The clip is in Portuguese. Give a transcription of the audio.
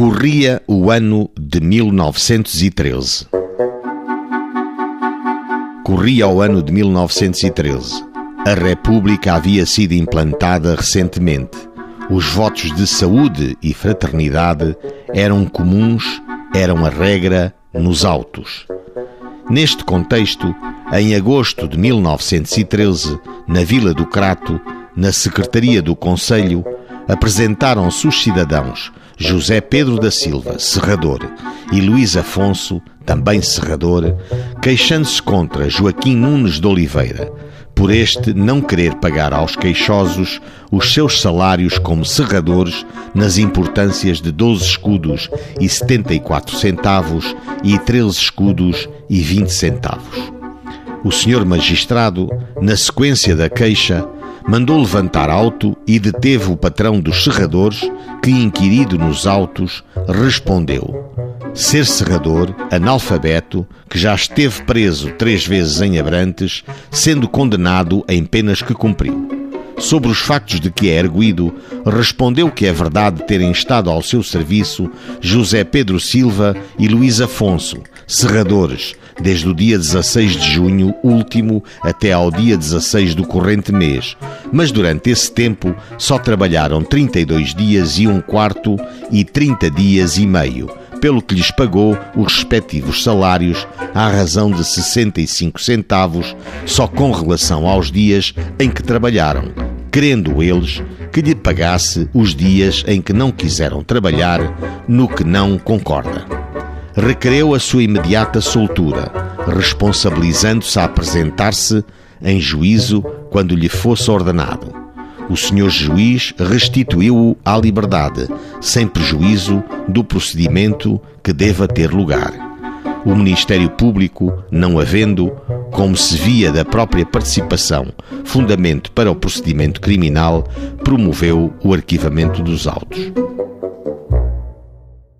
Corria o ano de 1913. Corria o ano de 1913. A República havia sido implantada recentemente. Os votos de saúde e fraternidade eram comuns, eram a regra nos autos. Neste contexto, em agosto de 1913, na Vila do Crato, na Secretaria do Conselho, apresentaram-se os cidadãos José Pedro da Silva, serrador, e Luís Afonso, também serrador, queixando-se contra Joaquim Nunes de Oliveira, por este não querer pagar aos queixosos os seus salários como serradores nas importâncias de 12 escudos e 74 centavos e 13 escudos e 20 centavos. O senhor magistrado, na sequência da queixa, mandou levantar auto e deteve o patrão dos serradores, que, inquirido nos autos, respondeu: ser serrador, analfabeto, que já esteve preso três vezes em Abrantes, sendo condenado em penas que cumpriu. Sobre os factos de que é erguido, respondeu que é verdade terem estado ao seu serviço José Pedro Silva e Luís Afonso, serradores, desde o dia 16 de junho último até ao dia 16 do corrente mês, mas durante esse tempo só trabalharam 32 dias e um quarto e 30 dias e meio, pelo que lhes pagou os respectivos salários à razão de 65 centavos só com relação aos dias em que trabalharam, querendo eles que lhe pagasse os dias em que não quiseram trabalhar, no que não concorda requereu a sua imediata soltura, responsabilizando-se a apresentar-se em juízo quando lhe fosse ordenado. O senhor juiz restituiu-o à liberdade, sem prejuízo do procedimento que deva ter lugar. O Ministério Público, não havendo, como se via da própria participação, fundamento para o procedimento criminal, promoveu o arquivamento dos autos.